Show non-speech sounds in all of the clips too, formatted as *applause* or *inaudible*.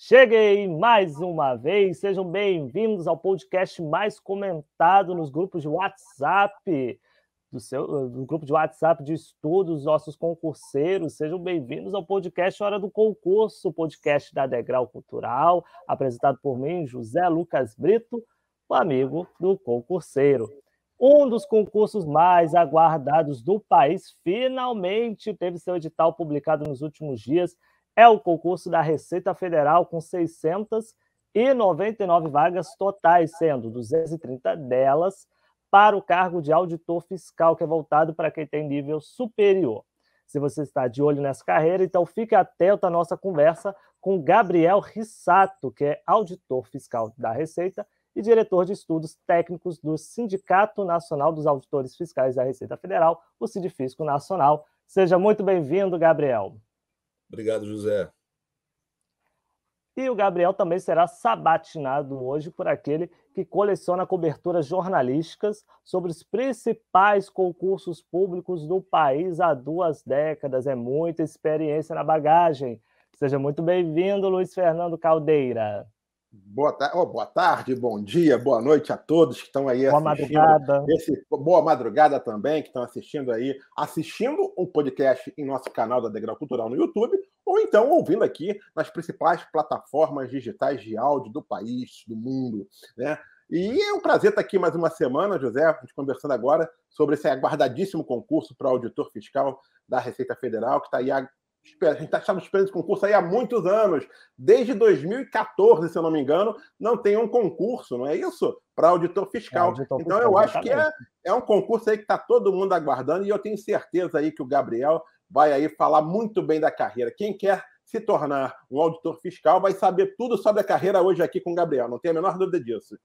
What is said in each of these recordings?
cheguei mais uma vez. Sejam bem-vindos ao podcast mais comentado nos grupos de WhatsApp do seu do grupo de WhatsApp de estudos, nossos concurseiros. Sejam bem-vindos ao podcast Hora do Concurso, podcast da Degrau Cultural, apresentado por mim, José Lucas Brito, o amigo do concurseiro. Um dos concursos mais aguardados do país finalmente teve seu edital publicado nos últimos dias. É o concurso da Receita Federal, com 699 vagas totais, sendo 230 delas para o cargo de auditor fiscal, que é voltado para quem tem nível superior. Se você está de olho nessa carreira, então fique atento à nossa conversa com Gabriel Rissato, que é auditor fiscal da Receita e diretor de estudos técnicos do Sindicato Nacional dos Auditores Fiscais da Receita Federal, o Sindifisco Nacional. Seja muito bem-vindo, Gabriel. Obrigado, José. E o Gabriel também será sabatinado hoje por aquele que coleciona coberturas jornalísticas sobre os principais concursos públicos do país há duas décadas. É muita experiência na bagagem. Seja muito bem-vindo, Luiz Fernando Caldeira. Boa, ta oh, boa tarde, bom dia, boa noite a todos que estão aí boa assistindo. Madrugada. Esse, boa madrugada também, que estão assistindo aí, assistindo um podcast em nosso canal da Degrau Cultural no YouTube ou então ouvindo aqui nas principais plataformas digitais de áudio do país, do mundo, né? E é um prazer estar aqui mais uma semana, José, a gente conversando agora sobre esse aguardadíssimo concurso para auditor fiscal da Receita Federal, que está aí a gente está esperando esse concurso aí há muitos anos. Desde 2014, se eu não me engano, não tem um concurso, não é isso? Para auditor fiscal. É, auditor então, fiscal, eu acho que é, é um concurso aí que está todo mundo aguardando e eu tenho certeza aí que o Gabriel vai aí falar muito bem da carreira. Quem quer se tornar um auditor fiscal vai saber tudo sobre a carreira hoje aqui com o Gabriel, não tem a menor dúvida disso.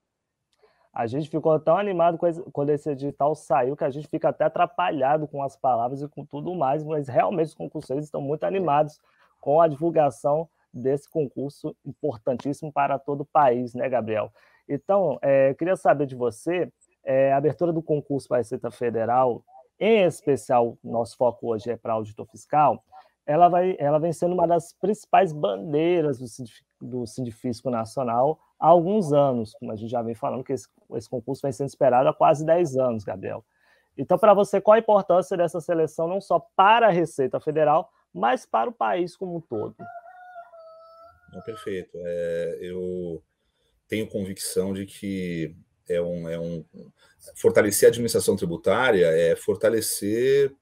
A gente ficou tão animado quando esse edital saiu que a gente fica até atrapalhado com as palavras e com tudo mais, mas realmente os concurseiros estão muito animados com a divulgação desse concurso importantíssimo para todo o país, né, Gabriel? Então, é, queria saber de você, é, a abertura do concurso para a Receita Federal em especial, nosso foco hoje é para auditor fiscal, ela, vai, ela vem sendo uma das principais bandeiras do, do Sindifisco Nacional há alguns anos, como a gente já vem falando, que esse, esse concurso vem sendo esperado há quase 10 anos, Gabriel. Então, para você, qual a importância dessa seleção, não só para a Receita Federal, mas para o país como um todo? Não, perfeito. É, eu tenho convicção de que é um, é um fortalecer a administração tributária é fortalecer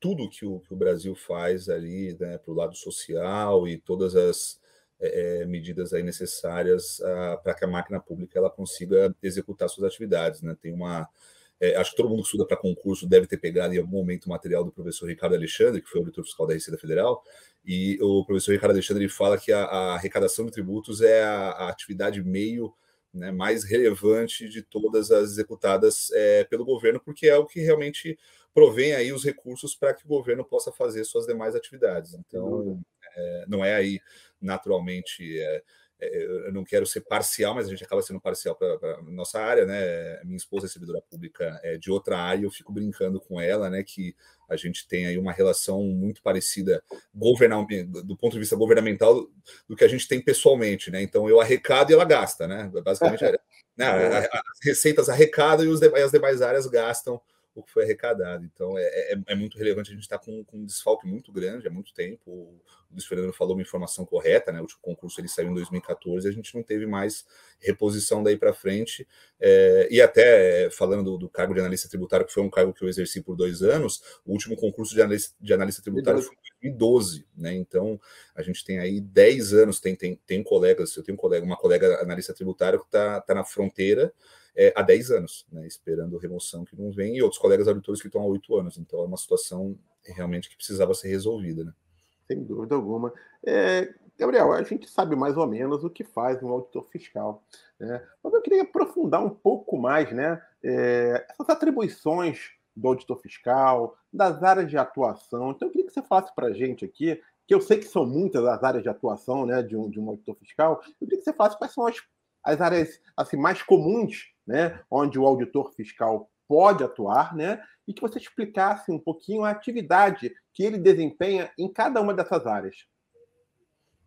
tudo que o, que o Brasil faz ali né, para o lado social e todas as é, é medidas aí necessárias ah, para que a máquina pública ela consiga executar suas atividades. Né? Tem uma, é, acho que todo mundo que estuda para concurso deve ter pegado em algum momento o material do professor Ricardo Alexandre, que foi o auditor fiscal da Receita Federal, e o professor Ricardo Alexandre fala que a, a arrecadação de tributos é a, a atividade meio né, mais relevante de todas as executadas é, pelo governo, porque é o que realmente provém aí os recursos para que o governo possa fazer suas demais atividades. Então, é, não é aí naturalmente. É, é, eu não quero ser parcial, mas a gente acaba sendo parcial para nossa área, né? Minha esposa é servidora pública é de outra área, eu fico brincando com ela, né? Que a gente tem aí uma relação muito parecida do ponto de vista governamental do que a gente tem pessoalmente, né? Então eu arrecado e ela gasta, né? Basicamente, *laughs* né? as receitas arrecadam e, os as demais áreas gastam o que foi arrecadado. Então, é, é, é muito relevante a gente estar tá com, com, um desfalque muito grande há muito tempo. O Luiz Fernando falou uma informação correta, né? O último concurso ele saiu em 2014 e a gente não teve mais reposição daí para frente. É, e até falando do, do, cargo de analista tributário, que foi um cargo que eu exerci por dois anos, o último concurso de analista, de analista tributário foi 2012, né? Então, a gente tem aí 10 anos, tem, tem, tem colegas, eu tenho um colega, uma colega analista tributário que está tá na fronteira é, há 10 anos, né, esperando remoção que não vem, e outros colegas auditores que estão há 8 anos. Então é uma situação realmente que precisava ser resolvida. Né? Sem dúvida alguma. É, Gabriel, a gente sabe mais ou menos o que faz um auditor fiscal, né? Mas eu queria aprofundar um pouco mais, né? É, essas atribuições do auditor fiscal, das áreas de atuação. Então, eu queria que você falasse para a gente aqui, que eu sei que são muitas as áreas de atuação né, de, um, de um auditor fiscal, eu queria que você falasse quais são as, as áreas assim, mais comuns, né, onde o auditor fiscal pode atuar, né, e que você explicasse um pouquinho a atividade que ele desempenha em cada uma dessas áreas.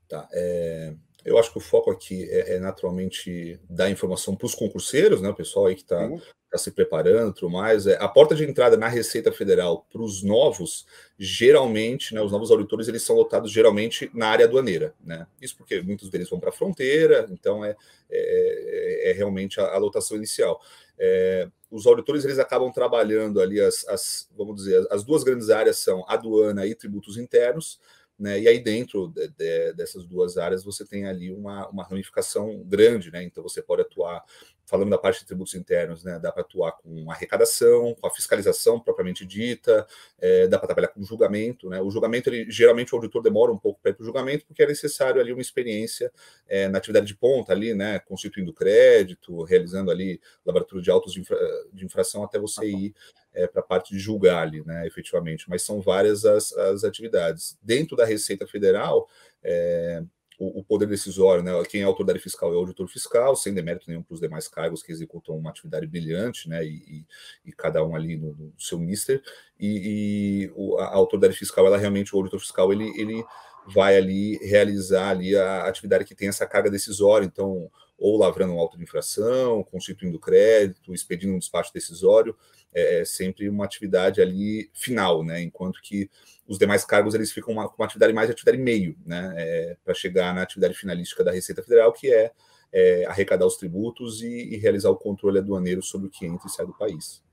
Tá. É, eu acho que o foco aqui é, é naturalmente dar informação para os concurseiros, né, o pessoal aí que está tá se preparando, tudo mais. É, a porta de entrada na Receita Federal para os novos, geralmente, né, os novos auditores, eles são lotados geralmente na área aduaneira, né? Isso porque muitos deles vão para a fronteira, então é, é, é realmente a, a, lotação inicial. É, os auditores eles acabam trabalhando ali as, as, vamos dizer, as duas grandes áreas são aduana e tributos internos. Né? E aí, dentro de, de, dessas duas áreas, você tem ali uma, uma ramificação grande, né? Então, você pode atuar falando da parte de tributos internos, né, dá para atuar com arrecadação, com a fiscalização propriamente dita, é, dá para trabalhar com julgamento. Né? O julgamento, ele, geralmente, o auditor demora um pouco para ir para o julgamento, porque é necessário ali uma experiência é, na atividade de ponta, ali, né, constituindo crédito, realizando ali laboratório de autos de, infra, de infração, até você ir é, para a parte de julgar ali, né, efetivamente. Mas são várias as, as atividades. Dentro da Receita Federal, é, o, o, poder decisório, né? Quem é autor da área fiscal é o auditor fiscal, sem demérito nenhum para os demais cargos que executam uma atividade brilhante, né? E, e, e cada um ali no, no seu mister. E, e o, a autoridade fiscal, ela realmente, o auditor fiscal, ele, ele vai ali realizar ali a atividade que tem essa carga decisória, então, ou lavrando um auto de infração, constituindo crédito, expedindo um despacho decisório, é, é sempre uma atividade ali final, né? Enquanto que os demais cargos eles ficam com uma, uma, atividade mais atividade meio, né? É, para chegar na atividade finalística da Receita Federal, que é, é arrecadar os tributos e, e, realizar o controle aduaneiro sobre o que entra e sai do país.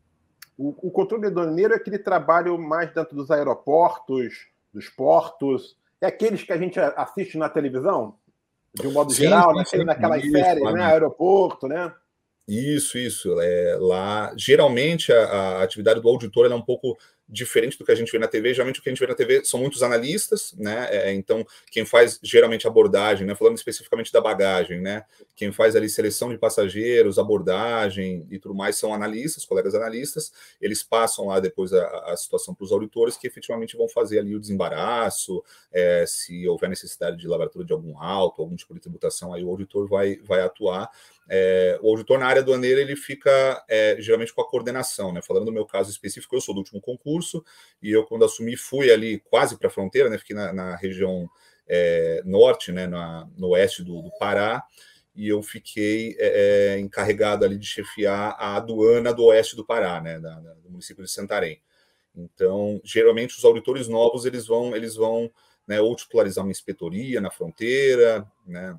O, o controle aduaneiro é aquele trabalho mais dentro dos aeroportos, dos portos, é aqueles que a gente assiste na televisão, de um modo sim, geral, né? naquelas isso, séries, né? Aeroporto, né? Isso, isso. É, lá, geralmente, a, a atividade do auditor é um pouco diferente do que a gente vê na TV. Geralmente o que a gente vê na TV são muitos analistas, né? É, então, quem faz geralmente abordagem, né? Falando especificamente da bagagem, né? Quem faz ali seleção de passageiros, abordagem e tudo mais são analistas, colegas analistas. Eles passam lá depois a, a situação para os auditores que efetivamente vão fazer ali o desembaraço, é, se houver necessidade de laboratório de algum alto, algum tipo de tributação, aí o auditor vai, vai atuar. É, o auditor na área aduaneira ele fica é, geralmente com a coordenação, né? Falando do meu caso específico, eu sou do último concurso e eu, quando assumi, fui ali quase para a fronteira, né? Fiquei na, na região é, norte, né? Na, no oeste do, do, Pará, e eu fiquei é, é, encarregado ali de chefiar a aduana do oeste do Pará, né? Da, da, do município de Santarém. Então, geralmente os auditores novos eles vão, eles vão né, ou titularizar uma inspetoria na fronteira, né?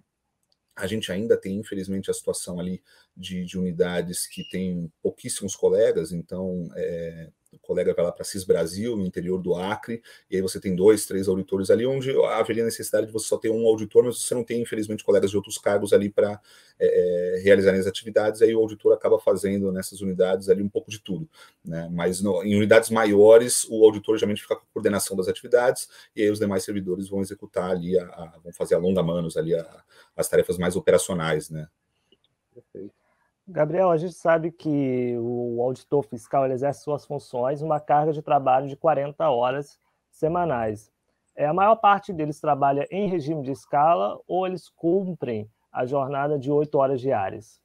A gente ainda tem, infelizmente, a situação ali de, de unidades que tem pouquíssimos colegas, então é, o colega vai lá para CIS Brasil, no interior do Acre, e aí você tem dois, três auditores ali, onde haveria necessidade de você só ter um auditor, mas você não tem, infelizmente, colegas de outros cargos ali para é, é, realizarem as atividades, aí o auditor acaba fazendo nessas unidades ali um pouco de tudo. Né? Mas no, em unidades maiores, o auditor geralmente fica com a coordenação das atividades, e aí os demais servidores vão executar ali, a, a, vão fazer a longa manos ali a, as tarefas mais operacionais, né? Perfeito. Gabriel, a gente sabe que o auditor fiscal exerce suas funções uma carga de trabalho de 40 horas semanais. É, a maior parte deles trabalha em regime de escala ou eles cumprem a jornada de 8 horas diárias?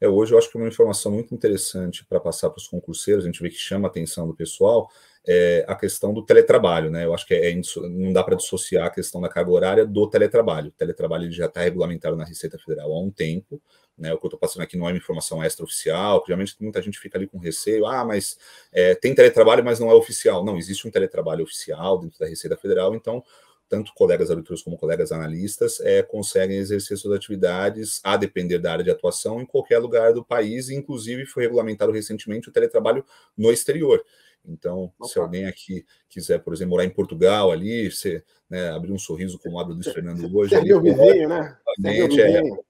É, hoje eu acho que é uma informação muito interessante para passar para os concurseiros, a gente vê que chama a atenção do pessoal, é a questão do teletrabalho, né? Eu acho que é, é não dá para dissociar a questão da carga horária do teletrabalho. O teletrabalho já está regulamentado na Receita Federal há um tempo, né, o que eu estou passando aqui não é uma informação extraoficial, que geralmente muita gente fica ali com receio, ah, mas é, tem teletrabalho, mas não é oficial. Não, existe um teletrabalho oficial dentro da Receita Federal, então tanto colegas auditores como colegas analistas é, conseguem exercer suas atividades, a depender da área de atuação, em qualquer lugar do país, e inclusive foi regulamentado recentemente o teletrabalho no exterior. Então, Opa. se alguém aqui quiser, por exemplo, morar em Portugal ali, você né, abrir um sorriso como abre o Luiz Fernando hoje. Seria o vizinho, né? O vizinho. É,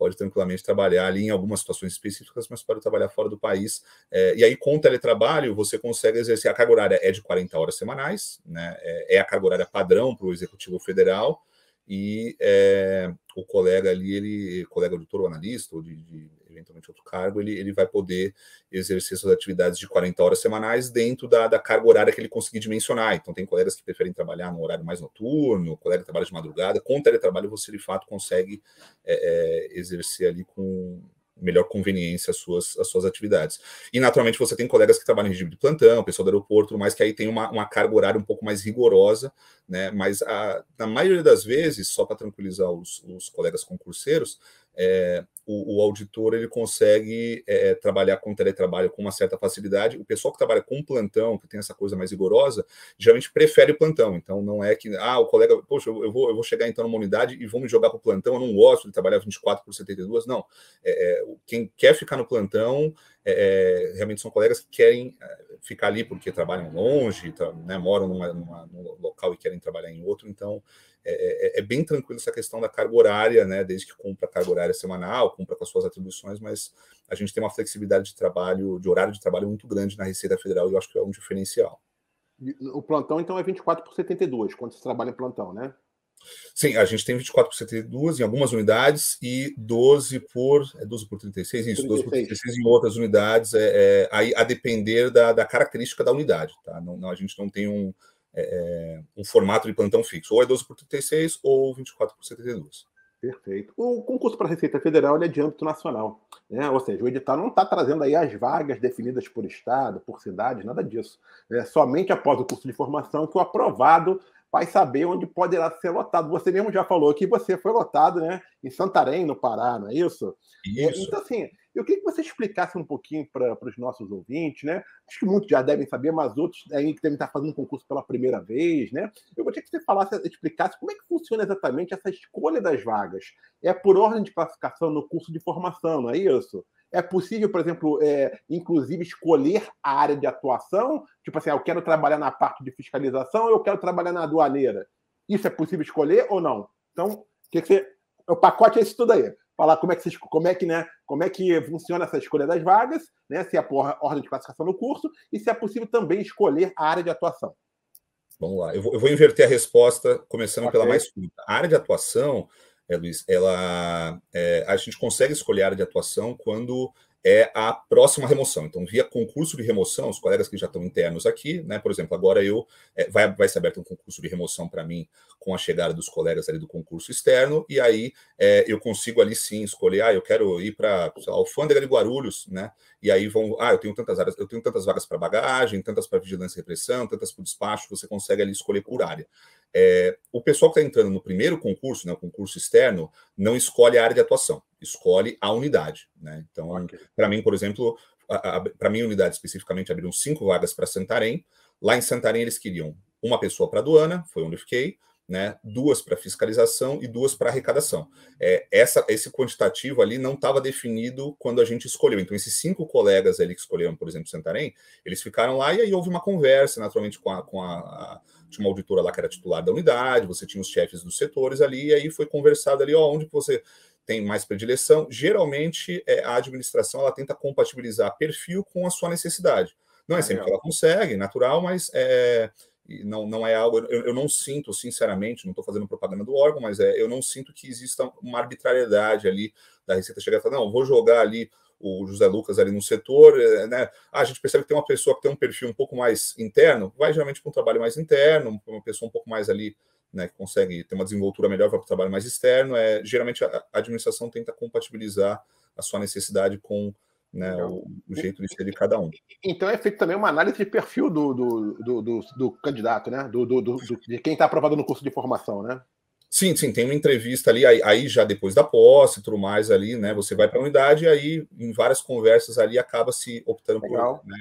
pode tranquilamente trabalhar ali em algumas situações específicas, mas pode trabalhar fora do país. É, e aí, com o teletrabalho, você consegue exercer a carga horária é de 40 horas semanais, né? É, é a carga horária padrão para o Executivo Federal. e é, o colega ali, ele, colega auditor ou analista, ou de, de, eventualmente outro cargo, ele, ele vai poder exercer suas atividades de 40 horas semanais dentro da, da carga horária que ele conseguir dimensionar. Então, tem colegas que preferem trabalhar no horário mais noturno, colega que trabalha de madrugada. Com teletrabalho, você de fato consegue é, é, exercer ali com melhor conveniência as suas, as suas atividades. E, naturalmente, você tem colegas que trabalham em regime de plantão, pessoal do aeroporto, mas que aí tem uma, uma carga horária um pouco mais rigorosa, né? Mas, a, na maioria das vezes, só para tranquilizar os, os colegas concurseiros, é, o, o, auditor ele consegue é, trabalhar com teletrabalho com uma certa facilidade. O pessoal que trabalha com plantão, que tem essa coisa mais rigorosa, geralmente prefere o plantão. Então não é que, ah, o colega, poxa, eu vou, eu vou chegar então numa unidade e vou me jogar para o plantão, eu não gosto de trabalhar 24 por 72. Não. É, é, quem quer ficar no plantão é, é, realmente são colegas que querem ficar ali porque trabalham longe, né, moram numa, numa, num local e querem trabalhar em outro. Então é, é, é, bem tranquilo essa questão da carga horária, né? Desde que cumpra a carga horária semanal, cumpra com as suas atribuições, mas a gente tem uma flexibilidade de trabalho, de horário de trabalho muito grande na Receita Federal e eu acho que é um diferencial. O plantão, então, é 24 por 72, quando você trabalha em plantão, né? Sim, a gente tem 24 por 72 em algumas unidades e 12 por. É 12 por 36? Isso, 36. 12 por 36 em outras unidades, é, é, aí a depender da, da característica da unidade, tá? Não, não, a gente não tem um é, é, um formato de plantão fixo, ou é 12 por 36 ou 24 por 72. Perfeito. O concurso para a Receita Federal é de âmbito nacional, né? ou seja, o edital não está trazendo aí as vagas definidas por estado, por cidade, nada disso. É somente após o curso de formação que o aprovado vai saber onde poderá ser lotado. Você mesmo já falou que você foi lotado, né, em Santarém, no Pará, não é isso? É, isso. Então, assim, eu queria que você explicasse um pouquinho para os nossos ouvintes, né? Acho que muitos já devem saber, mas outros aí que devem estar fazendo um concurso pela primeira vez, né? Eu gostaria que você falasse, explicasse como é que funciona exatamente essa escolha das vagas. É por ordem de classificação no curso de formação, não é isso? É possível, por exemplo, é, inclusive escolher a área de atuação? Tipo assim, ah, eu quero trabalhar na parte de fiscalização, eu quero trabalhar na aduaneira. Isso é possível escolher ou não? Então, que, que você, o pacote é esse tudo aí falar como é que, como é que, né, como é que funciona essa escolha das vagas, né, se é por ordem de classificação no curso e se é possível também escolher a área de atuação. Vamos lá, eu vou, eu vou inverter a resposta, começando okay. pela mais curta. A área de atuação, é, Luiz, ela, é, a gente consegue escolher a área de atuação quando é a próxima remoção. Então, via concurso de remoção, os colegas que já estão internos aqui, né? Por exemplo, agora eu é, vai, vai ser aberto um concurso de remoção para mim com a chegada dos colegas ali do concurso externo, e aí é, eu consigo ali sim escolher, ah, eu quero ir para a alfândega de Guarulhos, né? E aí vão, ah, eu tenho tantas áreas, eu tenho tantas vagas para bagagem, tantas para vigilância e repressão, tantas para despacho, você consegue ali escolher por área. É, o pessoal que está entrando no primeiro concurso, né, o concurso externo, não escolhe a área de atuação, escolhe a unidade. Né? Então, okay. para mim, por exemplo, para a minha unidade especificamente, abriram cinco vagas para Santarém. Lá em Santarém, eles queriam uma pessoa para aduana, foi onde eu fiquei, né, duas para fiscalização e duas para arrecadação. É, essa, esse quantitativo ali não estava definido quando a gente escolheu. Então, esses cinco colegas ali que escolheram, por exemplo, Santarém, eles ficaram lá e aí houve uma conversa, naturalmente, com a, com a, a tinha uma auditora lá que era titular da unidade, você tinha os chefes dos setores ali, e aí foi conversado ali, ó, onde você tem mais predileção. Geralmente, é, a administração ela tenta compatibilizar perfil com a sua necessidade. Não é sempre que ela consegue, natural, mas é, não, não é algo. Eu, eu não sinto, sinceramente, não estou fazendo propaganda do órgão, mas é, eu não sinto que exista uma arbitrariedade ali da Receita chegar e falar, não, vou jogar ali o José Lucas ali no setor, é, né? Ah, a gente percebe que tem uma pessoa que tem um perfil um pouco mais interno, vai geralmente para um trabalho mais interno, uma pessoa um pouco mais ali, né, que consegue ter uma desenvoltura melhor, vai para o trabalho mais externo. É, geralmente a, a administração tenta compatibilizar a sua necessidade com né, o, o, jeito de ser de cada um. Então é feito também uma análise de perfil do, do, do, do, candidato, né? Do, do, do de quem está aprovado no curso de formação, né? Sim, sim, tem uma entrevista ali, aí, aí, já depois da posse e tudo mais ali, né? Você vai para a unidade e aí, em várias conversas ali, acaba se optando Legal. por né,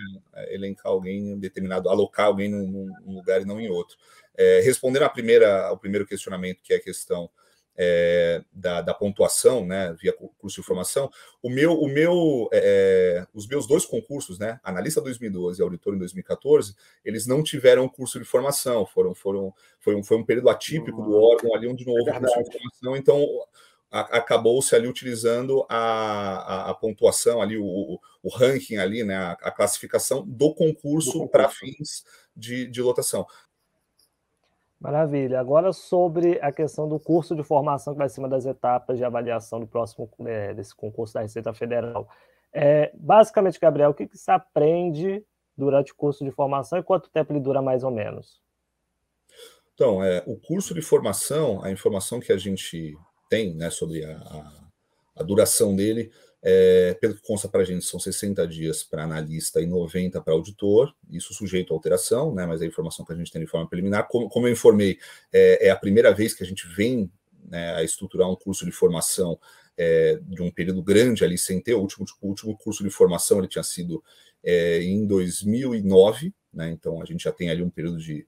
elencar alguém determinado, alocar alguém num, num, lugar e não em outro. É, respondendo a primeira, ao primeiro questionamento, que é a questão é, da, da, pontuação, né, via curso de formação, o meu, o meu, é, os meus dois concursos, né, analista 2012 e auditor em 2014, eles não tiveram curso de formação, foram, foram, foi um, foi um período atípico do órgão ali onde não houve é curso de formação, então acabou-se ali utilizando a, a, a, pontuação ali, o, o ranking ali, né, a, a classificação do concurso, concurso. para fins de, de lotação. Maravilha. Agora sobre a questão do curso de formação que vai ser uma das etapas de avaliação do próximo é, desse concurso da Receita Federal. É, basicamente, Gabriel, o que, que se aprende durante o curso de formação e quanto tempo ele dura mais ou menos? Então, é, o curso de formação, a informação que a gente tem né, sobre a, a, a duração dele, é, pelo que consta para a gente, são 60 dias para analista e 90 para auditor, isso sujeito a alteração, né, mas a informação que a gente tem de forma preliminar, como, como eu informei, é, é, a primeira vez que a gente vem né, a estruturar um curso de formação é, de um período grande ali sem ter, o último, o último curso de formação ele tinha sido é, em 2009, né, então a gente já tem ali um período de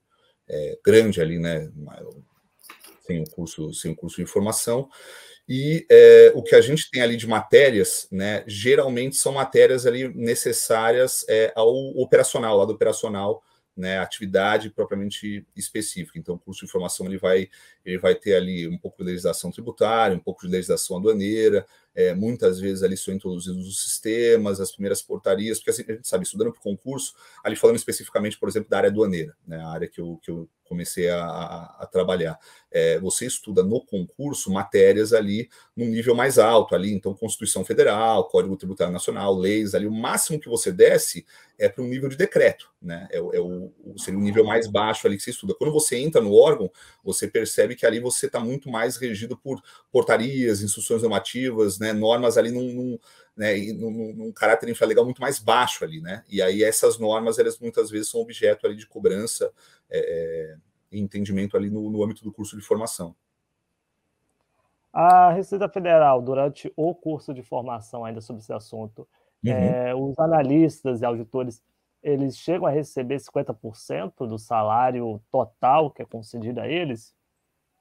é, grande ali, né, sem o curso, sem o curso de formação, e é, o que a gente tem ali de matérias, né, geralmente são matérias ali necessárias é, ao operacional, lado operacional, né, atividade propriamente específica. Então, o curso de formação ele vai, ele vai ter ali um pouco de legislação tributária, um pouco de legislação aduaneira, é, muitas vezes ali são introduzidos os sistemas, as primeiras portarias, porque assim, a gente sabe, estudando para o concurso, ali falando especificamente, por exemplo, da área aduaneira, né, a área que eu, que eu comecei a, a, a trabalhar. É, você estuda no concurso matérias ali num nível mais alto, ali, então Constituição Federal, Código Tributário Nacional, leis, ali, o máximo que você desce é para um nível de decreto, né? É, é o, seria o nível mais baixo ali que você estuda. Quando você entra no órgão, você percebe que ali você está muito mais regido por portarias, instruções normativas, né? Normas ali num, num né, num, num, caráter infralegal muito mais baixo ali, né? E aí essas normas, elas muitas vezes são objeto ali de cobrança é, e entendimento ali no, no âmbito do curso de formação. A Receita Federal, durante o curso de formação ainda sobre esse assunto, uhum. é, os analistas e auditores, eles chegam a receber 50% do salário total que é concedido a eles?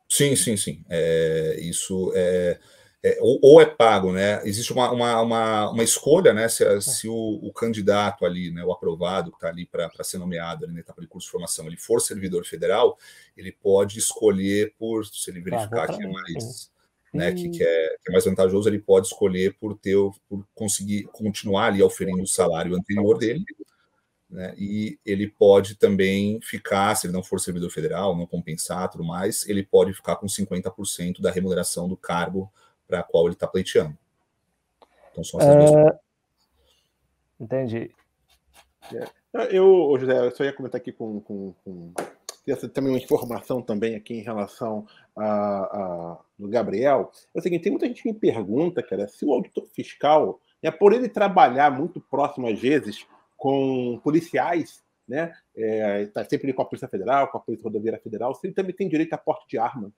Sim, sim, sim. É, isso é é, ou, ou, é pago, né? Existe uma, uma, uma, uma escolha, né? Se, se o, o, candidato ali, né, o aprovado, que está ali para ser nomeado ali na etapa de curso de formação, ele for servidor federal, ele pode escolher por, se ele verificar que é mais. Né, que, que, é, que, é, mais vantajoso, ele pode escolher por ter, por conseguir continuar ali oferindo o salário anterior dele, né, e ele pode também ficar, se ele não for servidor federal, não compensar tudo mais, ele pode ficar com 50% da remuneração do cargo para a qual ele está pleiteando. Então são essas duas é... Entendi. É. Eu, José, eu só ia comentar aqui com, com, com também uma informação também aqui em relação a, a, do Gabriel. É o seguinte, tem muita gente que me pergunta, cara, se o auditor fiscal, é por ele trabalhar muito próximo às vezes com policiais, né, é, tá sempre com a Polícia Federal, com a Polícia Rodoviária Federal, se ele também tem direito a porte de arma.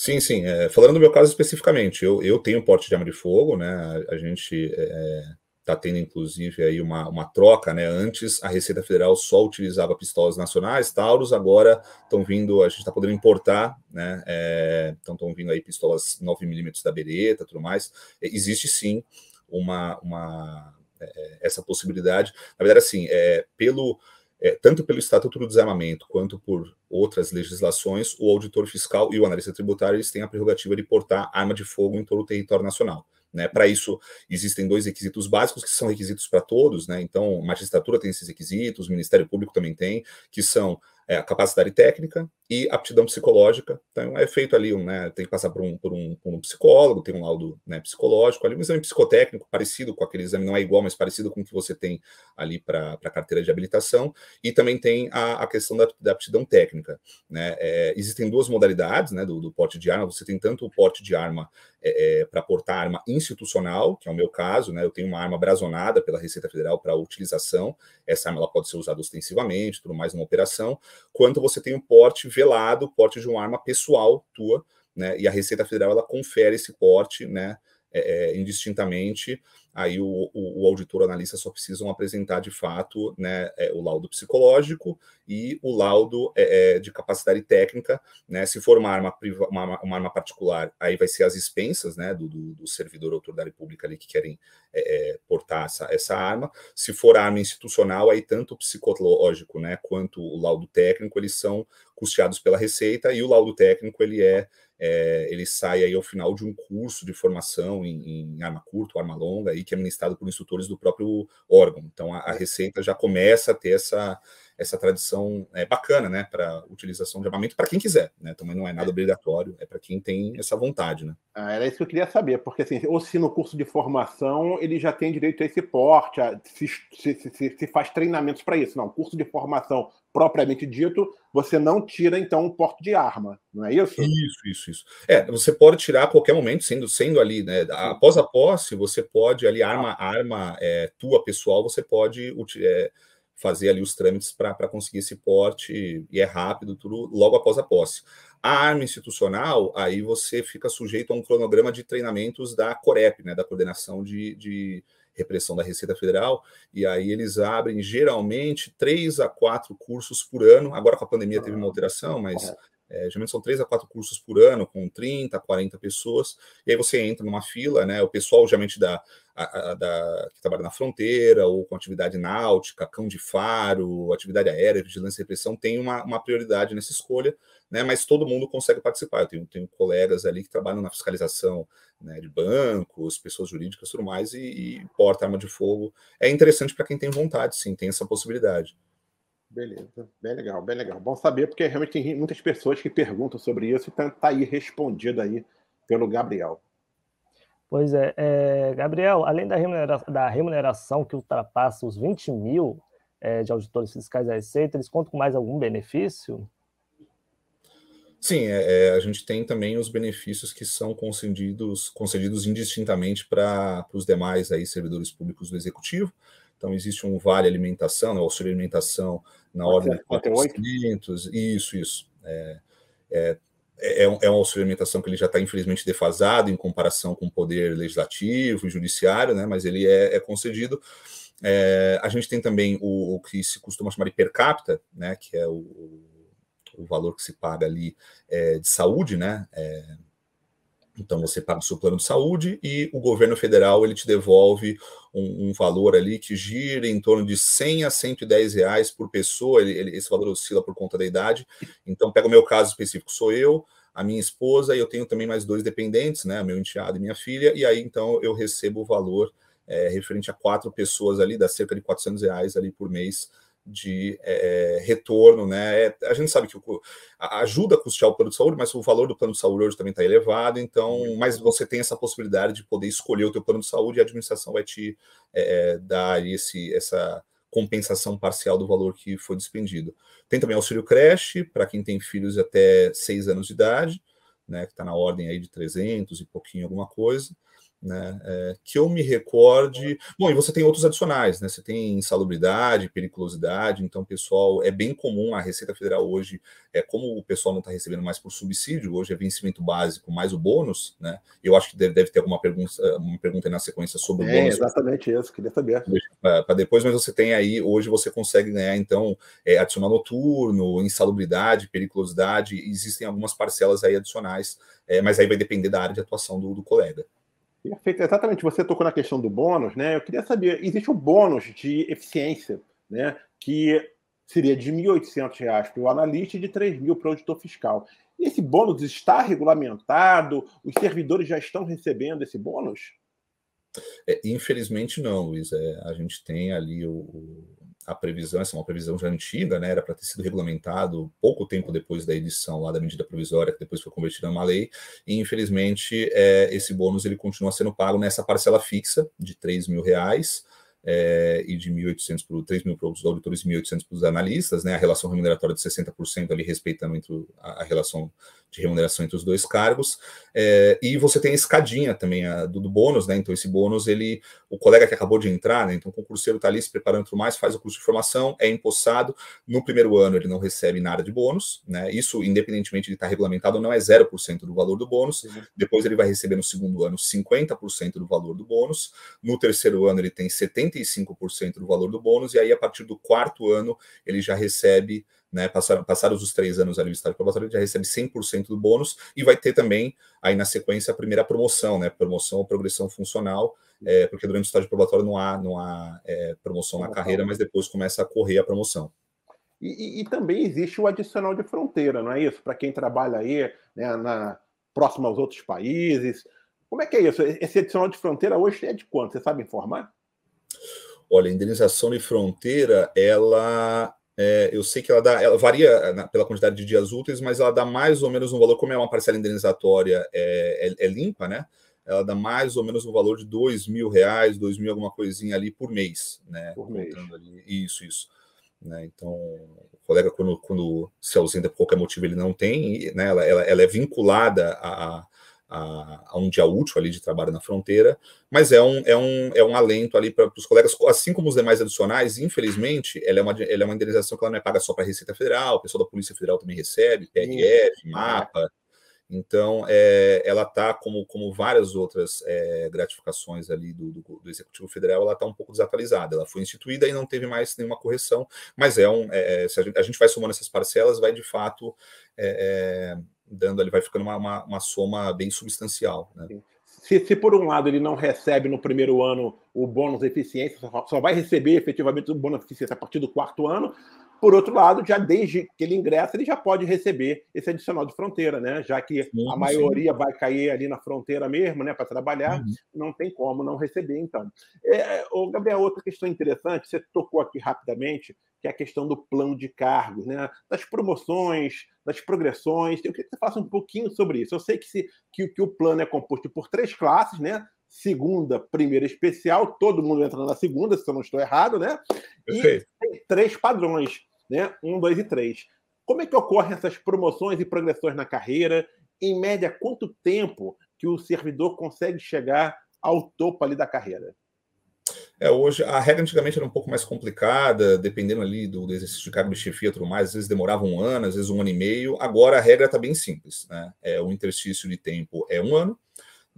Sim, sim. É, falando do meu caso especificamente, eu, eu tenho porte de arma de fogo, né? A, a gente está é, tá tendo, inclusive, aí uma, uma troca, né? Antes a Receita Federal só utilizava pistolas nacionais, Taurus, agora estão vindo, a gente está podendo importar, né? É, então estão vindo aí pistolas 9mm da Beretta tudo mais. Existe sim uma, uma é, essa possibilidade. Na verdade, assim, é, pelo é, tanto pelo Estatuto do Desarmamento quanto por outras legislações, o auditor fiscal e o analista tributário eles têm a prerrogativa de portar arma de fogo em todo o território nacional. Né? Para isso, existem dois requisitos básicos que são requisitos para todos, né? então a magistratura tem esses requisitos, o Ministério Público também tem, que são é, a capacidade técnica e aptidão psicológica. Então, é feito ali, um, né, tem que passar por um, por um, um psicólogo, tem um laudo né, psicológico, ali um exame psicotécnico parecido com aquele exame, não é igual, mas parecido com o que você tem ali para a carteira de habilitação, e também tem a, a questão da, da, aptidão técnica. Né? É, existem duas modalidades né, do, do, porte de arma, você tem tanto o porte de arma é, é para portar arma institucional, que é o meu caso, né, eu tenho uma arma brazonada pela Receita Federal para utilização, essa arma ela pode ser usada ostensivamente, tudo mais numa operação, quanto você tem o porte velado, porte de uma arma pessoal tua, né? E a Receita Federal ela confere esse porte, né? É, é, indistintamente, aí o, o, o, auditor analista só precisam apresentar de fato né, é, o laudo psicológico e o laudo é, é de capacidade técnica. Né, se for uma arma, uma, uma, arma particular, aí vai ser as expensas né, do, do, do servidor ou autoridade pública ali que querem é, é, portar essa, essa arma. Se for arma institucional, aí tanto o psicológico né, quanto o laudo técnico eles são custeados pela Receita e o laudo técnico ele é é, ele sai aí ao final de um curso de formação em, em arma curta arma longa, aí, que é ministrado por instrutores do próprio órgão. Então, a, a, Receita já começa a ter essa, essa tradição é, bacana, né, para utilização de armamento para quem quiser, né? Também não é nada obrigatório, é para quem tem essa vontade, né? Ah, era isso que eu queria saber, porque assim, ou se no curso de formação ele já tem direito a esse porte, a, se, se, se, se, faz treinamentos para isso. Não, curso de formação propriamente dito, você não tira então um porte de arma, não é isso? Isso, isso, isso. É, você pode tirar a qualquer momento, sendo, sendo ali, né? Após a posse, você pode ali arma, arma é, tua pessoal, você pode é, fazer ali os trâmites para conseguir esse porte e é rápido, tudo logo após a posse. A arma institucional, aí você fica sujeito a um cronograma de treinamentos da Corep, né, da Coordenação de, de Repressão da Receita Federal, e aí eles abrem geralmente três a quatro cursos por ano. Agora com a pandemia teve uma ah, alteração, mas é, geralmente são três a quatro cursos por ano, com 30, 40 pessoas, e aí você entra numa fila, né? O pessoal geralmente da, a, a, da, que trabalha na fronteira, ou com atividade náutica, cão de faro, atividade aérea, vigilância e repressão, tem uma, uma prioridade nessa escolha, né? Mas todo mundo consegue participar. Eu tenho, tenho colegas ali que trabalham na fiscalização né, de bancos, pessoas jurídicas tudo mais, e, e porta arma de fogo. É interessante para quem tem vontade, sim, tem essa possibilidade. Beleza, bem legal, bem legal. Bom saber, porque realmente tem muitas pessoas que perguntam sobre isso, então tá aí respondido aí pelo Gabriel. Pois é, é Gabriel, além da, remunera da, remuneração que ultrapassa os 20 mil é, de auditores fiscais da Receita, eles contam com mais algum benefício? Sim, é, é a gente tem também os benefícios que são concedidos, concedidos indistintamente para os demais aí, servidores públicos do Executivo. Então, existe um vale alimentação, né, auxílio alimentação na ordem de 400, isso, isso. É, é, é, um, é um auxílio alimentação que ele já está, infelizmente, defasado em comparação com o poder legislativo e judiciário, né, mas ele é, é concedido. É, a gente tem também o, o, que se costuma chamar de per capita, né, que é o, o valor que se paga ali é, de saúde, né, é, então você paga o seu plano de saúde e o governo federal ele te devolve um, um, valor ali que gira em torno de 100 a 110 reais por pessoa. Ele, ele, esse valor oscila por conta da idade. Então pega o meu caso específico, sou eu, a minha esposa e eu tenho também mais dois dependentes, né, meu enteado e minha filha. E aí então eu recebo o valor é, referente a quatro pessoas ali, dá cerca de 400 reais ali por mês de é, retorno, né? É, a gente sabe que o, ajuda a custear o plano de saúde, mas o valor do plano de saúde hoje também está elevado, então, mas você tem essa possibilidade de poder escolher o teu plano de saúde e a administração vai te é, dar esse, essa compensação parcial do valor que foi despendido. Tem também auxílio creche para quem tem filhos até seis anos de idade, né? Que está na ordem aí de 300 e pouquinho alguma coisa né? É, que eu me recorde. Bom, e você tem outros adicionais, né? Você tem insalubridade, periculosidade, então, pessoal, é bem comum a Receita Federal hoje, é como o pessoal não está recebendo mais por subsídio, hoje é vencimento básico mais o bônus, né? Eu acho que deve, deve ter alguma pergunta, uma pergunta na sequência sobre é, o bônus. Exatamente isso, queria saber. Para depois, mas você tem aí, hoje você consegue ganhar, então, é, adicional noturno, insalubridade, periculosidade, existem algumas parcelas aí adicionais, é, mas aí vai depender da área de atuação do, do colega. Perfeito, exatamente. Você tocou na questão do bônus, né? Eu queria saber, existe um bônus de eficiência, né? Que seria de R$ 1.800 para o analista e de R$ mil para o auditor fiscal. E esse bônus está regulamentado? Os servidores já estão recebendo esse bônus? É, infelizmente não, Luiz. É, a gente tem ali o, a previsão, essa é uma previsão já antiga, né, era para ter sido regulamentado pouco tempo depois da edição lá da medida provisória, que depois foi convertida numa lei, e infelizmente é, esse bônus ele continua sendo pago nessa parcela fixa de 3 mil reais, é, e de 1.800 para 3 mil para os auditores e 1.800 para os analistas, né, a relação remuneratória de 60% ali respeitando entre a, a, relação de remuneração entre os dois cargos, é, e você tem a escadinha também a, do, do, bônus, né, então esse bônus, ele, o colega que acabou de entrar, né, então o concurseiro está ali se preparando tudo mais, faz o curso de formação, é empossado, no primeiro ano ele não recebe nada de bônus, né, isso independentemente de estar tá regulamentado, não é 0% do valor do bônus, uhum. depois ele vai receber no segundo ano 50% do valor do bônus, no terceiro ano ele tem 75% do valor do bônus, e aí a partir do quarto ano ele já recebe né, passaram, passados os três anos ali do estágio probatório, ele já recebe 100% do bônus e vai ter também, aí na sequência, a primeira promoção, né, promoção ou progressão funcional, é, porque durante o estágio probatório não há, não há é, promoção na carreira, mas depois começa a correr a promoção. E, e, e, também existe o adicional de fronteira, não é isso? Para quem trabalha aí, né, na, próximo aos outros países. Como é que é isso? Esse adicional de fronteira hoje é de quanto? Você sabe informar? Olha, a indenização de fronteira, ela é, eu sei que ela dá, ela varia é, na, pela quantidade de dias úteis, mas ela dá mais ou menos um valor, como é uma parcela indenizatória é, é, é limpa, né? Ela dá mais ou menos um valor de dois mil reais, dois mil alguma coisinha ali por mês, né? Por mês. Ali, isso, isso. Né? Então, o colega, quando, quando se ausenta por qualquer motivo, ele não tem, né? ela, ela, ela é vinculada a, a, a, um dia útil ali de trabalho na fronteira, mas é um, é um, é um alento ali para os colegas, assim como os demais adicionais, infelizmente, ela é uma, ela é uma indenização que ela não é paga só para a Receita Federal, o pessoal da Polícia Federal também recebe, PRF, MAPA, então, é, ela está, como, como várias outras é, gratificações ali do, do, do, Executivo Federal, ela está um pouco desatualizada. Ela foi instituída e não teve mais nenhuma correção, mas é um. É, é se a gente, a gente, vai somando essas parcelas, vai de fato é, é, dando ali, vai ficando uma, uma, uma soma bem substancial. Né? Se, se, por um lado ele não recebe no primeiro ano o bônus eficiência, só vai receber efetivamente o bônus eficiência a partir do quarto ano, por outro lado, já desde que ele ingressa, ele já pode receber esse adicional de fronteira, né? Já que sim, a maioria sim. vai cair ali na fronteira mesmo, né? Para trabalhar, uhum. não tem como não receber, então. É, o Gabriel, outra questão interessante, você tocou aqui rapidamente, que é a questão do plano de cargos, né? Das promoções, das progressões. Eu queria que você falasse um pouquinho sobre isso. Eu sei que, se, que, que o plano é composto por três classes, né? segunda, primeira especial, todo mundo entra na segunda, se eu não estou errado, né? Perfeito. E tem três padrões, né? Um, dois e três. Como é que ocorrem essas promoções e progressões na carreira? Em média, quanto tempo que o servidor consegue chegar ao topo ali da carreira? É, hoje a regra antigamente era um pouco mais complicada, dependendo ali do, do exercício de cargo de chefia e tudo mais, às vezes demorava um ano, às vezes um ano e meio. Agora a regra está bem simples, né? É, o interstício de tempo é um ano,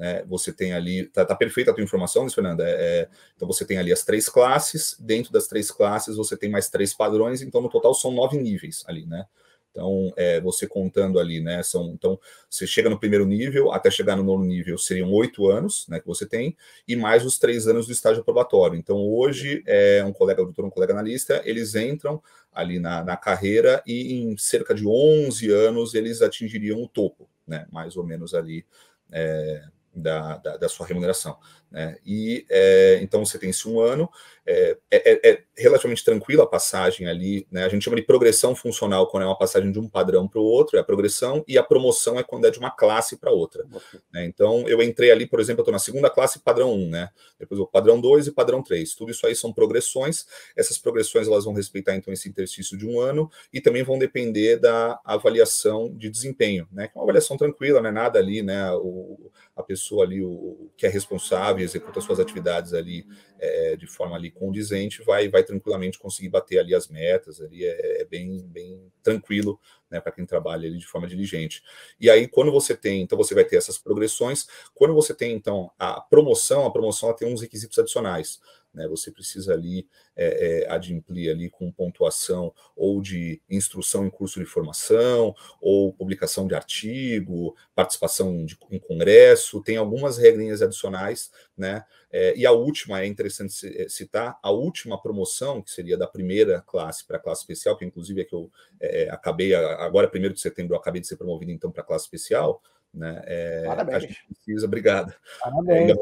né? Você tem ali, tá, tá, perfeita a tua informação, Luiz Fernanda. É, é, então você tem ali as três classes, dentro das três classes você tem mais três padrões, então no total são nove níveis ali, né? Então, é, você contando ali, né? São, então, você chega no primeiro nível, até chegar no nono nível, seriam oito anos, né? Que você tem, e mais os três anos do estágio probatório. Então, hoje, é, um colega doutor, um colega analista, eles entram ali na, na carreira e em cerca de 11 anos eles atingiriam o topo, né? Mais ou menos ali. É, da, da, da, sua remuneração. Né? E é, então você tem esse um ano, é, é, é, é, relativamente tranquila a passagem ali, né? A gente chama de progressão funcional quando é uma passagem de um padrão para o outro, é a progressão, e a promoção é quando é de uma classe para outra. Né? Então eu entrei ali, por exemplo, eu estou na segunda classe padrão 1, né? Depois o padrão 2 e padrão 3. Tudo isso aí são progressões. Essas progressões elas vão respeitar então esse exercício de um ano e também vão depender da avaliação de desempenho, né? Que é uma avaliação tranquila, não é nada ali, né? O, a pessoa ali, o, que é responsável, executa suas atividades ali é, de forma ali condizente, vai, vai tranquilamente conseguir bater ali as metas, ali é, é bem, bem tranquilo né, para quem trabalha ali de forma diligente. E aí, quando você tem, então você vai ter essas progressões, quando você tem, então, a promoção, a promoção ela tem uns requisitos adicionais. Né, você precisa ali é, é, adimplir ali com pontuação ou de instrução em curso de formação, ou publicação de artigo, participação de, em congresso, tem algumas regrinhas adicionais, né? É, e a última, é interessante é, citar, a última promoção, que seria da primeira classe para a classe especial, que inclusive é que eu é, acabei, agora, primeiro de setembro, eu acabei de ser promovido então para a classe especial, né? É, Parabéns. A gente precisa, obrigado. Parabéns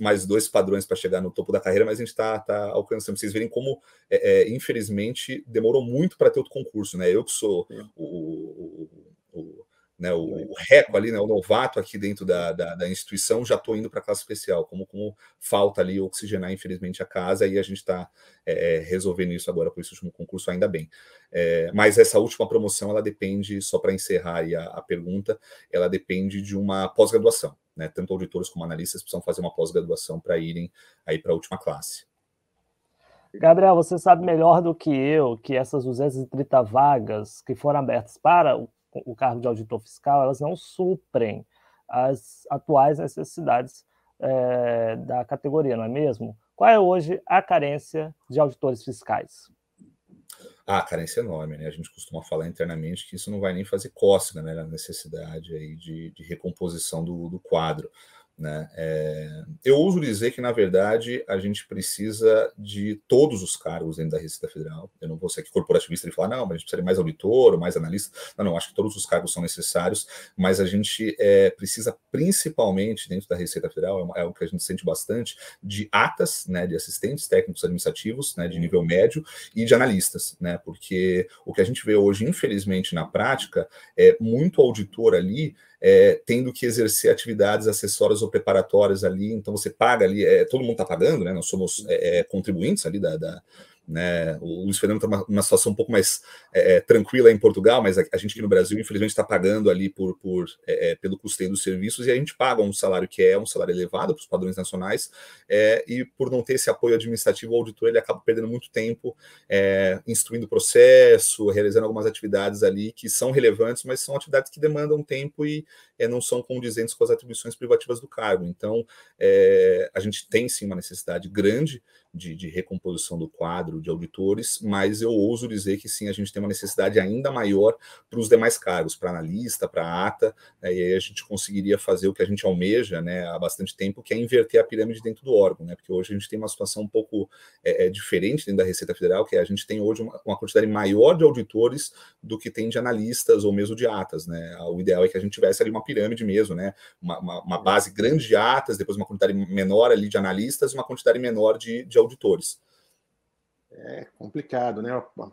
mais dois padrões para chegar no topo da carreira, mas a gente está tá alcançando. Vocês verem como, é, é, infelizmente, demorou muito para ter outro concurso, né? Eu que sou o, o, o, né, o, reco ali, né, o novato aqui dentro da, da, da instituição, já estou indo para a classe especial, como, como falta ali oxigenar, infelizmente, a casa, e a gente está é, é, resolvendo isso agora por esse último concurso, ainda bem. É, mas essa última promoção, ela depende, só para encerrar aí a, a pergunta, ela depende de uma pós-graduação, né, tanto auditores como analistas precisam fazer uma pós-graduação para irem aí para a última classe. Gabriel, você sabe melhor do que eu que essas 230 vagas que foram abertas para o cargo de auditor fiscal, elas não suprem as atuais necessidades é, da categoria, não é mesmo? Qual é hoje a carência de auditores fiscais? Ah, carência enorme, né? A gente costuma falar internamente que isso não vai nem fazer cócega, né? Na necessidade aí de, de recomposição do, do quadro. Né? É, eu ouso dizer que, na verdade, a gente precisa de todos os cargos dentro da Receita Federal. Eu não vou ser aqui corporativista e falar, não, mas a gente precisa de mais auditor ou mais analista. Não, não, acho que todos os cargos são necessários, mas a gente é, precisa, principalmente dentro da Receita Federal, é, é o que a gente sente bastante, de atas, né, de assistentes técnicos administrativos, né, de nível médio, e de analistas, né, porque o que a gente vê hoje, infelizmente, na prática, é muito auditor ali é, tendo que exercer atividades acessórias ou preparatórias ali, então você paga ali, é, todo mundo está pagando, né? Nós somos é, é, contribuintes ali da, da né? O Luiz Fernando está numa situação um pouco mais é, é, tranquila em Portugal, mas a, a, gente aqui no Brasil, infelizmente, está pagando ali por, por é, é, pelo custeio dos serviços e a gente paga um salário que é um salário elevado para os padrões nacionais é, e por não ter esse apoio administrativo, o auditor ele acaba perdendo muito tempo instruindo o processo, realizando algumas atividades ali que são relevantes, mas são atividades que demandam tempo e não são condizentes com as atribuições privativas do cargo. Então, a gente tem sim uma necessidade grande de, de, recomposição do quadro de auditores, mas eu ouso dizer que sim, a gente tem uma necessidade ainda maior para os demais cargos, para analista, para ata, né, e aí a gente conseguiria fazer o que a gente almeja né, há bastante tempo, que é inverter a pirâmide dentro do órgão, né, porque hoje a gente tem uma situação um pouco é, é diferente dentro da Receita Federal, que é a gente tem hoje uma, uma, quantidade maior de auditores do que tem de analistas ou mesmo de atas. Né, o ideal é que a gente tivesse ali uma pirâmide mesmo, né, uma, uma, uma base grande de atas, depois uma quantidade menor ali de analistas, uma quantidade menor de, de auditores. É complicado, né? A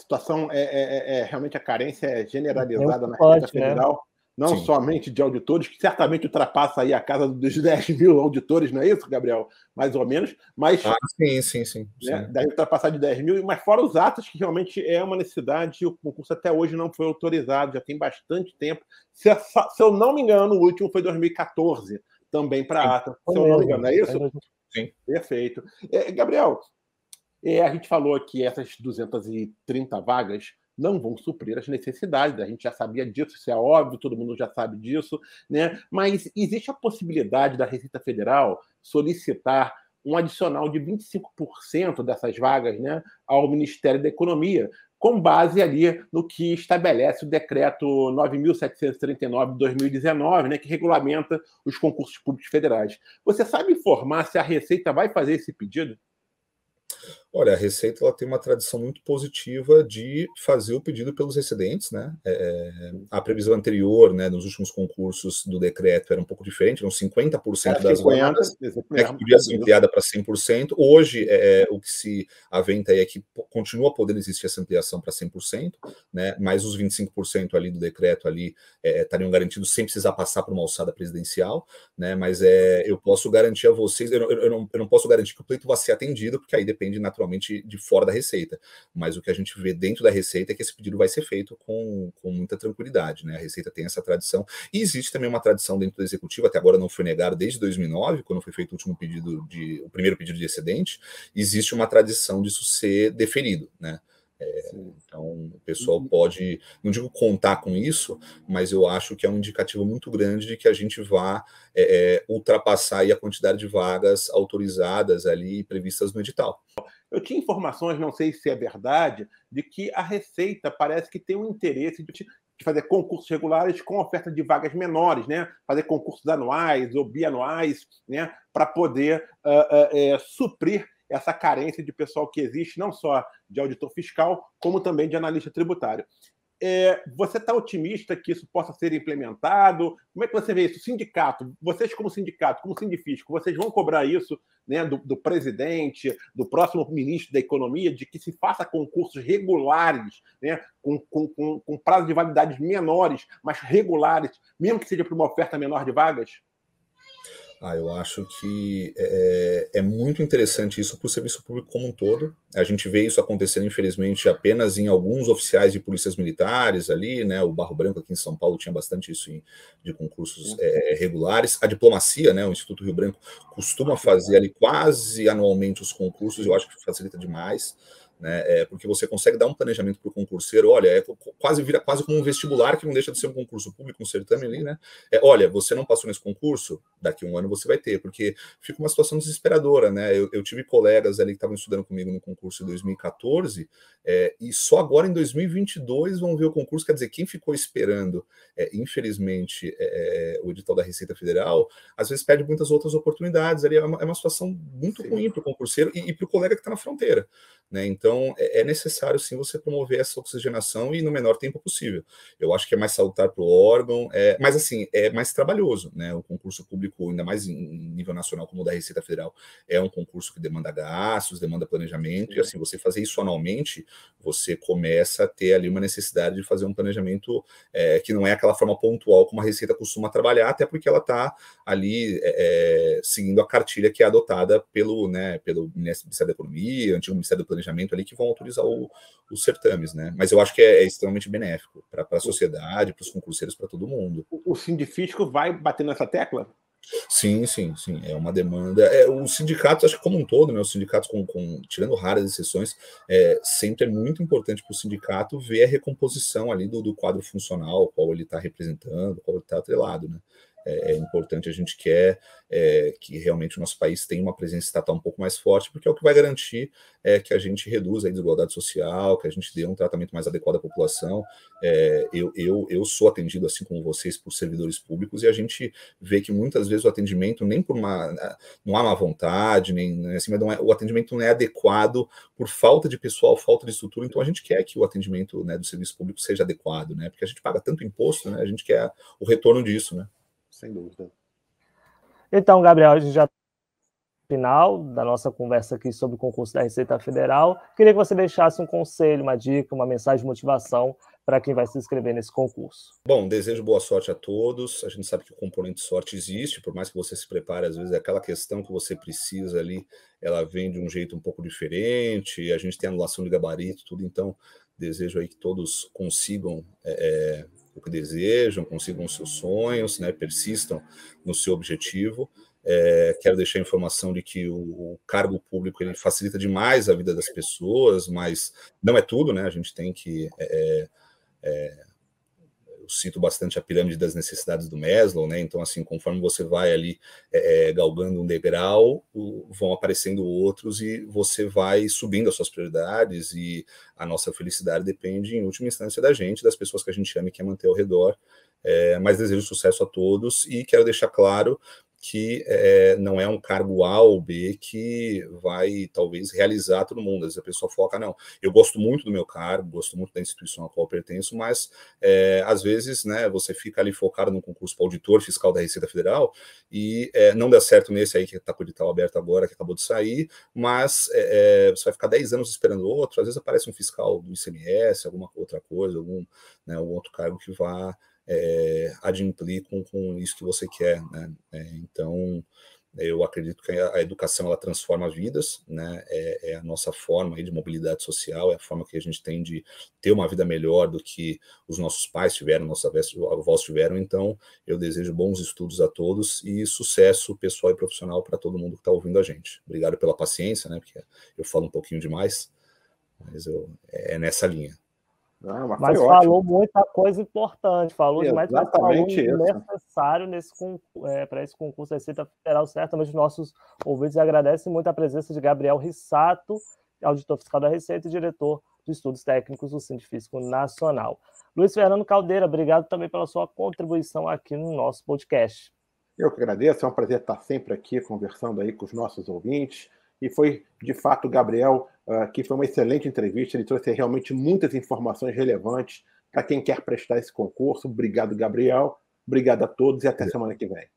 situação é, é, é, é realmente a carência é generalizada é na né? Federal, né? Não Sim. somente de auditores, que certamente ultrapassa aí a casa dos *laughs* 10 mil auditores, não é isso, Gabriel? Mais ou menos, mas. Ah, sim, sim, sim. Né? sim. Deve ultrapassar de 10 mil, mas fora os atos, que realmente é uma necessidade, o concurso até hoje não foi autorizado, já tem bastante tempo. Se, se eu não me engano, o último foi 2014, também para ata, se eu não me engano, não é isso? Sim. Perfeito. É, Gabriel, é, a gente falou que essas 230 vagas não vão suprir as necessidades, a gente já sabia disso, isso é óbvio, todo mundo já sabe disso, né? Mas existe a possibilidade da Receita Federal solicitar um adicional de 25% dessas vagas né, ao Ministério da Economia, com base ali no que estabelece o decreto 9.739 de 2019, né, que regulamenta os concursos públicos federais. Você sabe informar se a Receita vai fazer esse pedido? Olha, a Receita ela tem uma tradição muito positiva de fazer o pedido pelos excedentes, né? É, a previsão anterior, né, nos últimos concursos do decreto era um pouco diferente, eram 50% das vagas, né, que podia ser ampliada para 100%. Hoje, é, o que se aventa é que continua podendo existir essa ampliação para 100%, né? Mas os 25% ali do decreto ali é, estariam garantidos sem precisar passar por uma alçada presidencial, né? Mas é, eu posso garantir a vocês, eu, eu, eu, não, eu não posso garantir que o pleito vai ser atendido, porque aí depende naturalmente naturalmente de fora da Receita. Mas o que a gente vê dentro da Receita é que esse pedido vai ser feito com, com muita tranquilidade. Né? A Receita tem essa tradição. E existe também uma tradição dentro do Executivo, até agora não foi negado, desde 2009, quando foi feito o último pedido, de, o primeiro pedido de excedente, existe uma tradição disso ser deferido. Né? É, então, o pessoal uhum. pode, não digo contar com isso, mas eu acho que é um indicativo muito grande de que a gente vá é, é ultrapassar a quantidade de vagas autorizadas ali previstas no edital. Eu tinha informações, não sei se é verdade, de que a Receita parece que tem um interesse de, de fazer concursos regulares com oferta de vagas menores, né? Fazer concursos anuais ou bianuais, né? Para poder uh, uh, suprir essa carência de pessoal que existe, não só de auditor fiscal, como também de analista tributário. É, você está otimista que isso possa ser implementado? Como é que você vê isso? Sindicato, vocês como sindicato, como sindifisco, vocês vão cobrar isso né, do, do, presidente, do próximo ministro da Economia, de que se faça concursos regulares, né, com, com, com, com prazo de validade menores, mas regulares, mesmo que seja para uma oferta menor de vagas? Ah, eu acho que é, é muito interessante isso para o serviço público como um todo. A gente vê isso acontecendo, infelizmente, apenas em alguns oficiais de polícias militares ali, né? O Barro Branco aqui em São Paulo tinha bastante isso em, de concursos é, regulares. A diplomacia, né? O Instituto Rio Branco costuma fazer ali quase anualmente os concursos, eu acho que facilita demais. Né? É porque você consegue dar um planejamento para o concurseiro, olha, é quase vira quase como um vestibular que não deixa de ser um concurso público, um certame ali, né? É, olha, você não passou nesse concurso, daqui a um ano você vai ter, porque fica uma situação desesperadora, né? Eu, eu tive colegas ali que estavam estudando comigo no concurso de 2014 é, e só agora em 2022 vão ver o concurso, quer dizer, quem ficou esperando, é, infelizmente, é, é, o edital da Receita Federal, às vezes perde muitas outras oportunidades. Ali é uma, uma situação muito sim. ruim para o concurseiro e, e para o colega que está na fronteira. Né? Então, é, é, necessário sim você promover essa oxigenação e no menor tempo possível. Eu acho que é mais salutar para o órgão, é, mas assim, é mais trabalhoso. Né? O concurso público, ainda mais em, em nível nacional, como o da Receita Federal, é um concurso que demanda gastos, demanda planejamento, sim. e assim, você fazer isso anualmente, você começa a ter ali uma necessidade de fazer um planejamento é, que não é aquela forma pontual como a Receita costuma trabalhar, até porque ela está ali é, é, seguindo a cartilha que é adotada pelo, né, pelo Ministério da Economia, antigo Ministério do Planejamento ali, que vão autorizar o, os certames, né? Mas eu acho que é, é extremamente benéfico para a sociedade, para os concurseiros, para todo mundo. O, o Sindifisco vai bater nessa tecla? Sim, sim, sim. É uma demanda. É, os sindicatos, acho que como um todo, né? Os sindicatos, com, com tirando raras exceções, é, sempre é muito importante para o sindicato ver a recomposição ali do, do quadro funcional, qual ele está representando, qual ele está atrelado, né? É, é importante, a gente quer é, que realmente o nosso país tenha uma presença estatal um pouco mais forte, porque é o que vai garantir é, que a gente reduza a desigualdade social, que a gente dê um tratamento mais adequado à população. É, eu, eu, eu sou atendido, assim como vocês, por servidores públicos, e a gente vê que muitas vezes o atendimento nem por uma. não há má vontade, nem assim, mas é, o atendimento não é adequado por falta de pessoal, falta de estrutura, então a gente quer que o atendimento né, do serviço público seja adequado, né? Porque a gente paga tanto imposto, né? A gente quer o retorno disso, né? Sem dúvida. Então, Gabriel, a gente já final da nossa conversa aqui sobre o concurso da Receita Federal. Queria que você deixasse um conselho, uma dica, uma mensagem de motivação para quem vai se inscrever nesse concurso. Bom, desejo boa sorte a todos. A gente sabe que o componente sorte existe, por mais que você se prepare, às vezes é aquela questão que você precisa ali, ela vem de um jeito um pouco diferente. A gente tem anulação de gabarito, tudo. Então, desejo aí que todos consigam é, o que desejam, consigam os seus sonhos, né, persistam no seu objetivo. É, quero deixar a informação de que o, o, cargo público ele facilita demais a vida das pessoas, mas não é tudo, né? A gente tem que é, é, eu cito bastante a pirâmide das necessidades do Maslow, né? Então, assim, conforme você vai ali é, é, galgando um degrau, vão aparecendo outros e você vai subindo as suas prioridades e a nossa felicidade depende, em última instância, da gente, das pessoas que a gente ama e quer manter ao redor. É, mas desejo sucesso a todos e quero deixar claro que é, não é um cargo A ou B que vai talvez realizar todo mundo. Às vezes a pessoa foca, não, eu gosto muito do meu cargo, gosto muito da instituição a qual pertenço, mas é, às vezes né, você fica ali focado no concurso para auditor fiscal da Receita Federal e é, não dá certo nesse aí que está com o edital aberto agora, que acabou de sair, mas você vai ficar 10 anos esperando outro, às vezes aparece um fiscal do ICMS, alguma outra coisa, algum, né, algum outro cargo que vá é, adimplir com, com isso que você quer, né? É, então, eu acredito que a, educação ela transforma vidas, né? É, é, a nossa forma de mobilidade social, é a forma que a gente tem de ter uma vida melhor do que os nossos pais tiveram, nossos avós tiveram. Então, eu desejo bons estudos a todos e sucesso pessoal e profissional para todo mundo que está ouvindo a gente. Obrigado pela paciência, né? Porque eu falo um pouquinho demais, mas eu, é nessa linha. Não, mas, mas falou muita coisa importante, falou demais, mas falou necessário nesse, é, para esse concurso da Receita Federal. Certamente os nossos ouvintes agradecem muito a presença de Gabriel Rissato, auditor fiscal da Receita e diretor de estudos técnicos do Científico Nacional. Luiz Fernando Caldeira, obrigado também pela sua contribuição aqui no nosso podcast. Eu que agradeço, é um prazer estar sempre aqui conversando aí com os nossos ouvintes. E foi, de fato, Gabriel que foi uma excelente entrevista. Ele trouxe realmente muitas informações relevantes para quem quer prestar esse concurso. Obrigado, Gabriel. Obrigado a todos e até semana que vem.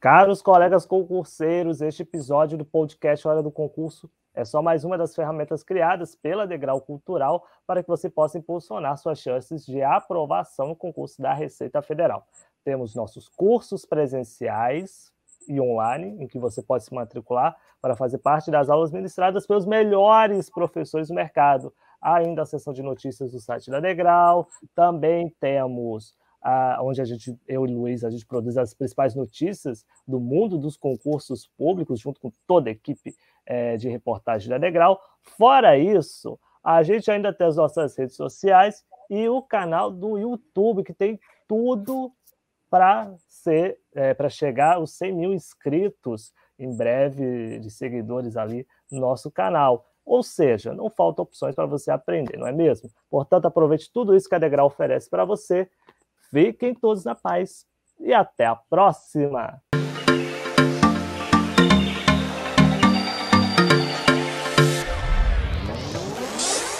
Caros colegas concurseiros, este episódio do podcast Hora do Concurso é só mais uma das ferramentas criadas pela Degrau Cultural para que você possa impulsionar suas chances de aprovação no concurso da Receita Federal. Temos nossos cursos presenciais e online, em que você pode se matricular para fazer parte das aulas ministradas pelos melhores professores do mercado. Ainda a seção de notícias do site da Degrau, também temos onde a gente, eu e Luiz, a gente produz as principais notícias do mundo dos concursos públicos, junto com toda a equipe é, de reportagem da Degrau. Fora isso, a gente ainda tem as nossas redes sociais e o canal do YouTube, que tem tudo para ser é, para chegar aos 100 mil inscritos em breve de seguidores ali no nosso canal. Ou seja, não faltam opções para você aprender, não é mesmo? Portanto, aproveite tudo isso que a Degrau oferece para você. Fiquem todos na paz e até a próxima!